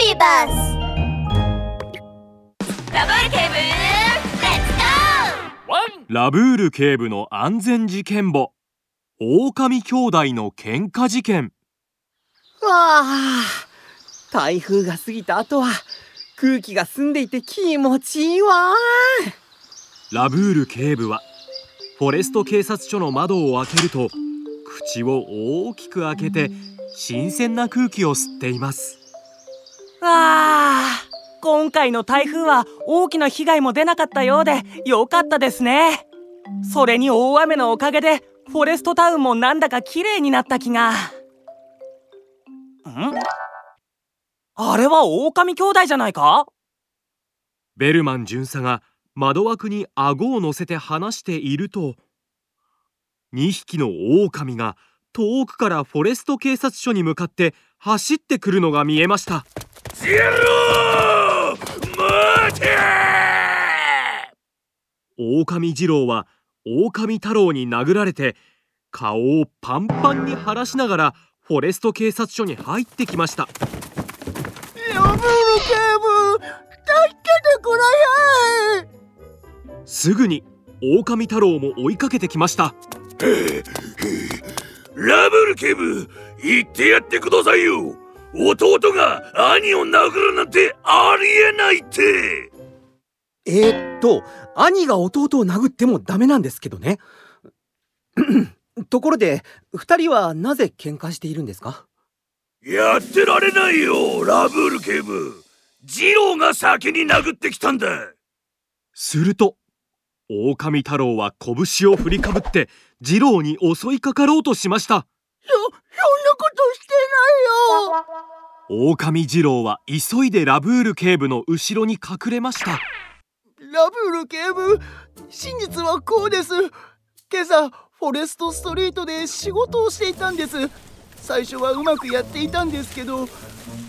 ビーバスラブール警部レッツゴーラブール警部の安全事件簿。狼兄弟の喧嘩事件。わあ台風が過ぎた後は空気が澄んでいて気持ちいいわ。ラブール警部はフォレスト警察署の窓を開けると口を大きく開けて新鮮な空気を吸っていますああ今回の台風は大きな被害も出なかったようで良かったですね。それに大雨のおかげでフォレストタウンもなんだか綺麗になった気が。ん？あれは狼兄弟じゃないか？ベルマン巡査が窓枠に顎を乗せて話していると2匹の狼が遠くからフォレスト警察署に向かって走ってくるのが見えました。ゼロ待て狼二郎は狼太郎に殴られて顔をパンパンに晴らしながらフォレスト警察署に入ってきました。ラブール警部助けてくれすぐに狼太郎も追いかけてきました。ラブル警部言ってやってくださいよ。弟が兄を殴るなんてありえないって。えー、っと兄が弟を殴ってもダメなんですけどね。ところで二人はなぜ喧嘩しているんですか？やってられないよラブール警部。二郎が先に殴ってきたんだ。すると狼太郎は拳を振りかぶって二郎に襲いかかろうとしました。そ、そんなことしてないよ狼二郎は急いでラブール警部の後ろに隠れました。ラブール警部？真実はこうです。今朝フォレストストリートで仕事をしていたんです。最初はうまくやっていたんですけど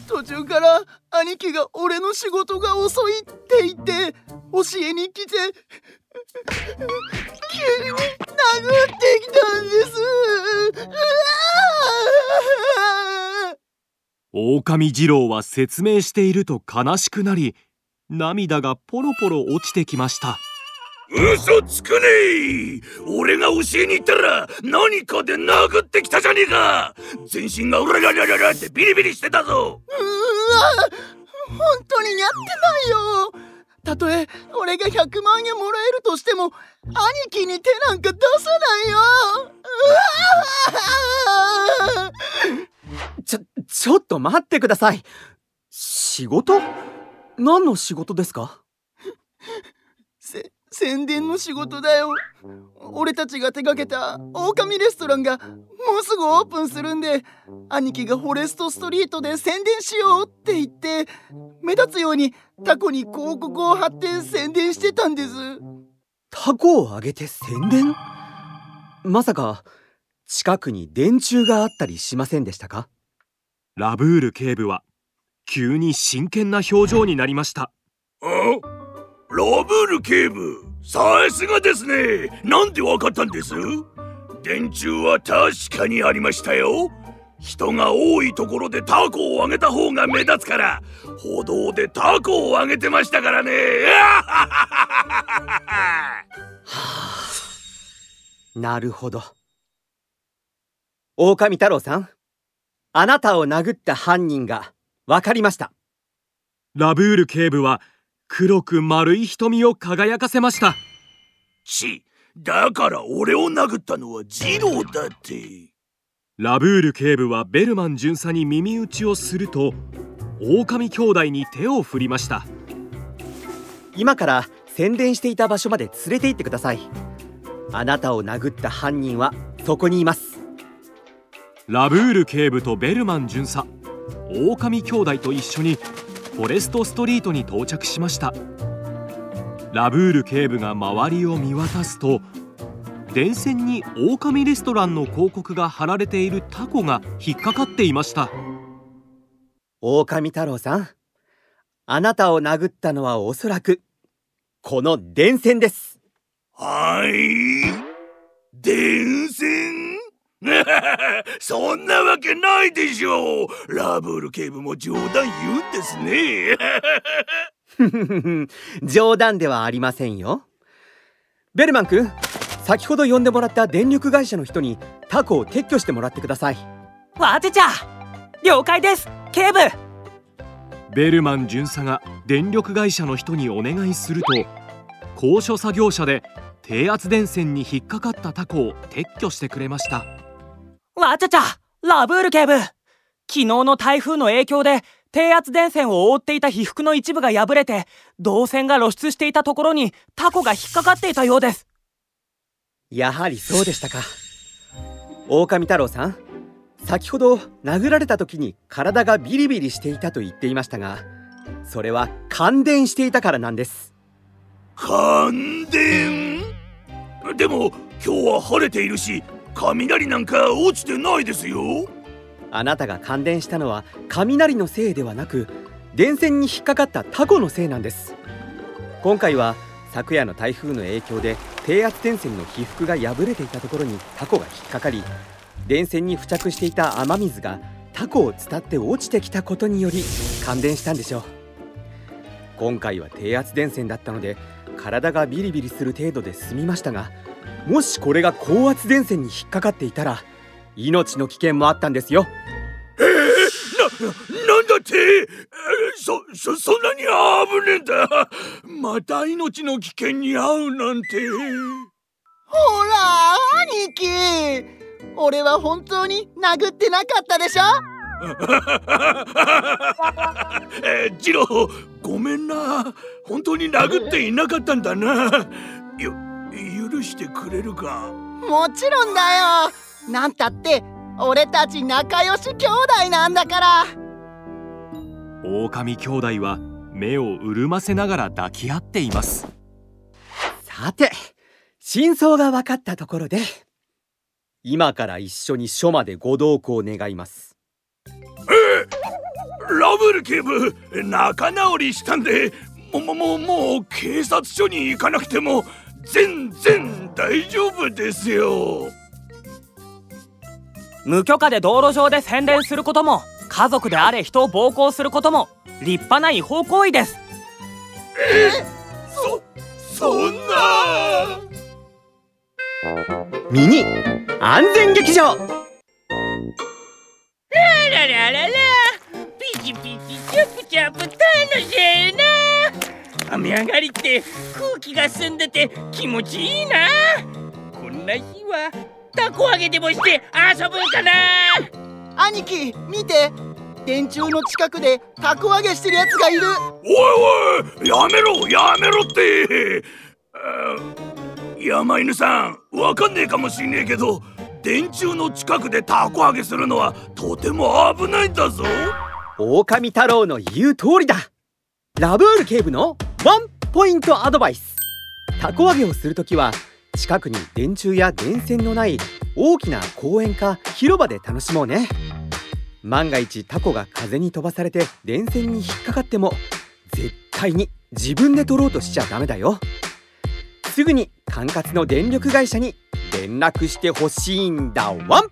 途中から兄貴が俺の仕事が遅いって言って教えに来て急に殴ってきたんです。狼二郎は説明していると悲しくなり涙がポロポロ落ちてきました。嘘つくねえ俺が教えに行ったら何かで殴ってきたじゃねえか。全身がうらららららってビリビリしてたぞ。うわ本当にやってないよ。たとえ俺が100万円もらえるとしても兄貴に手なんか出さないよ。ちょ、ちょっと待ってください。仕事？何の仕事ですか？せ、宣伝の仕事だよ。俺たちが手掛けた狼レストランがもうすぐオープンするんで兄貴がフォレストストリートで宣伝しようって言って目立つようにタコに広告を貼って宣伝してたんです。タコをあげて宣伝？まさか近くに電柱があったりしませんでしたか？ラブール警部は急に真剣な表情になりました。あ？ラブール警部さすがですね。なんでわかったんです？電柱は確かにありましたよ。人が多いところでタコをあげた方が目立つから歩道でタコをあげてましたからね。なるほど。狼太郎さんあなたを殴った犯人がわかりました。ラブール警部は黒く丸い瞳を輝かせました。ちだから俺を殴ったのはジローだって。ラブール警部はベルマン巡査に耳打ちをすると狼兄弟に手を振りました。今から宣伝していた場所まで連れて行ってください。あなたを殴った犯人はそこにいますラブール警部とベルマン巡査狼兄弟と一緒にフォレストストリートに到着しました。ラブール警部が周りを見渡すと電線に狼レストランの広告が貼られているタコが引っかかっていました。狼太郎さんあなたを殴ったのはおそらくこの電線です。はい。電線そんなわけないでしょう。ラブール警部も冗談言うんですね。冗談ではありませんよ。ベルマン君先ほど呼んでもらった電力会社の人にタコを撤去してもらってください。わてちゃ了解です。警部。ベルマン巡査が電力会社の人にお願いすると高所作業車で低圧電線に引っかかったタコを撤去してくれましたわちゃちゃラブール警部。昨日の台風の影響で低圧電線を覆っていた被覆の一部が破れて導線が露出していたところにタコが引っかかっていたようです。やはりそうでしたか。狼太郎さん先ほど殴られた時に体がビリビリしていたと言っていましたがそれは感電していたからなんです。感電？でも今日は晴れているし雷なんか落ちてないですよ。あなたが感電したのは雷のせいではなく電線に引っかかったタコのせいなんです。今回は昨夜の台風の影響で低圧電線の被覆が破れていたところにタコが引っかかり電線に付着していた雨水がタコを伝って落ちてきたことにより感電したんでしょう。今回は低圧電線だったので体がビリビリする程度で済みましたがもしこれが高圧電線に引っかかっていたら命の危険もあったんですよ。えー、な、なんだって、えー、そ、そ、そんなに危ねえんだ。また命の危険に遭うなんて。ほら兄貴。俺は本当に殴ってなかったでしょ？えー、ジローごめんな。本当に殴っていなかったんだな。よ許してくれるか？もちろんだよ。なんたって俺たち仲良し兄弟なんだから。狼兄弟は目を潤ませながら抱き合っています。さて真相が分かったところで今から一緒に署までご同行願います。えラブル警部仲直りしたんでももももう警察署に行かなくても全然大丈夫ですよ。無許可で道路上で宣伝することも家族であれ人を暴行することも立派な違法行為です。えそそんな。ミニ安全劇場雨上がりって空気が澄んでて気持ちいいな。こんな日はたこ揚げでもして遊ぶんかな。兄貴見て。電柱の近くでたこ揚げしてるやつがいる。おいおいやめろやめろって。山犬さんわかんねえかもしんねえけど電柱の近くでたこ揚げするのはとても危ないんだぞ。狼太郎の言う通りだ。ラブール警部のワンポイントアドバイス。たこ揚げをするときは近くに電柱や電線のない大きな公園か広場で楽しもうね。万が一タコが風に飛ばされて電線に引っかかっても絶対に自分で取ろうとしちゃダメだよ。すぐに管轄の電力会社に連絡してほしいんだ。ワン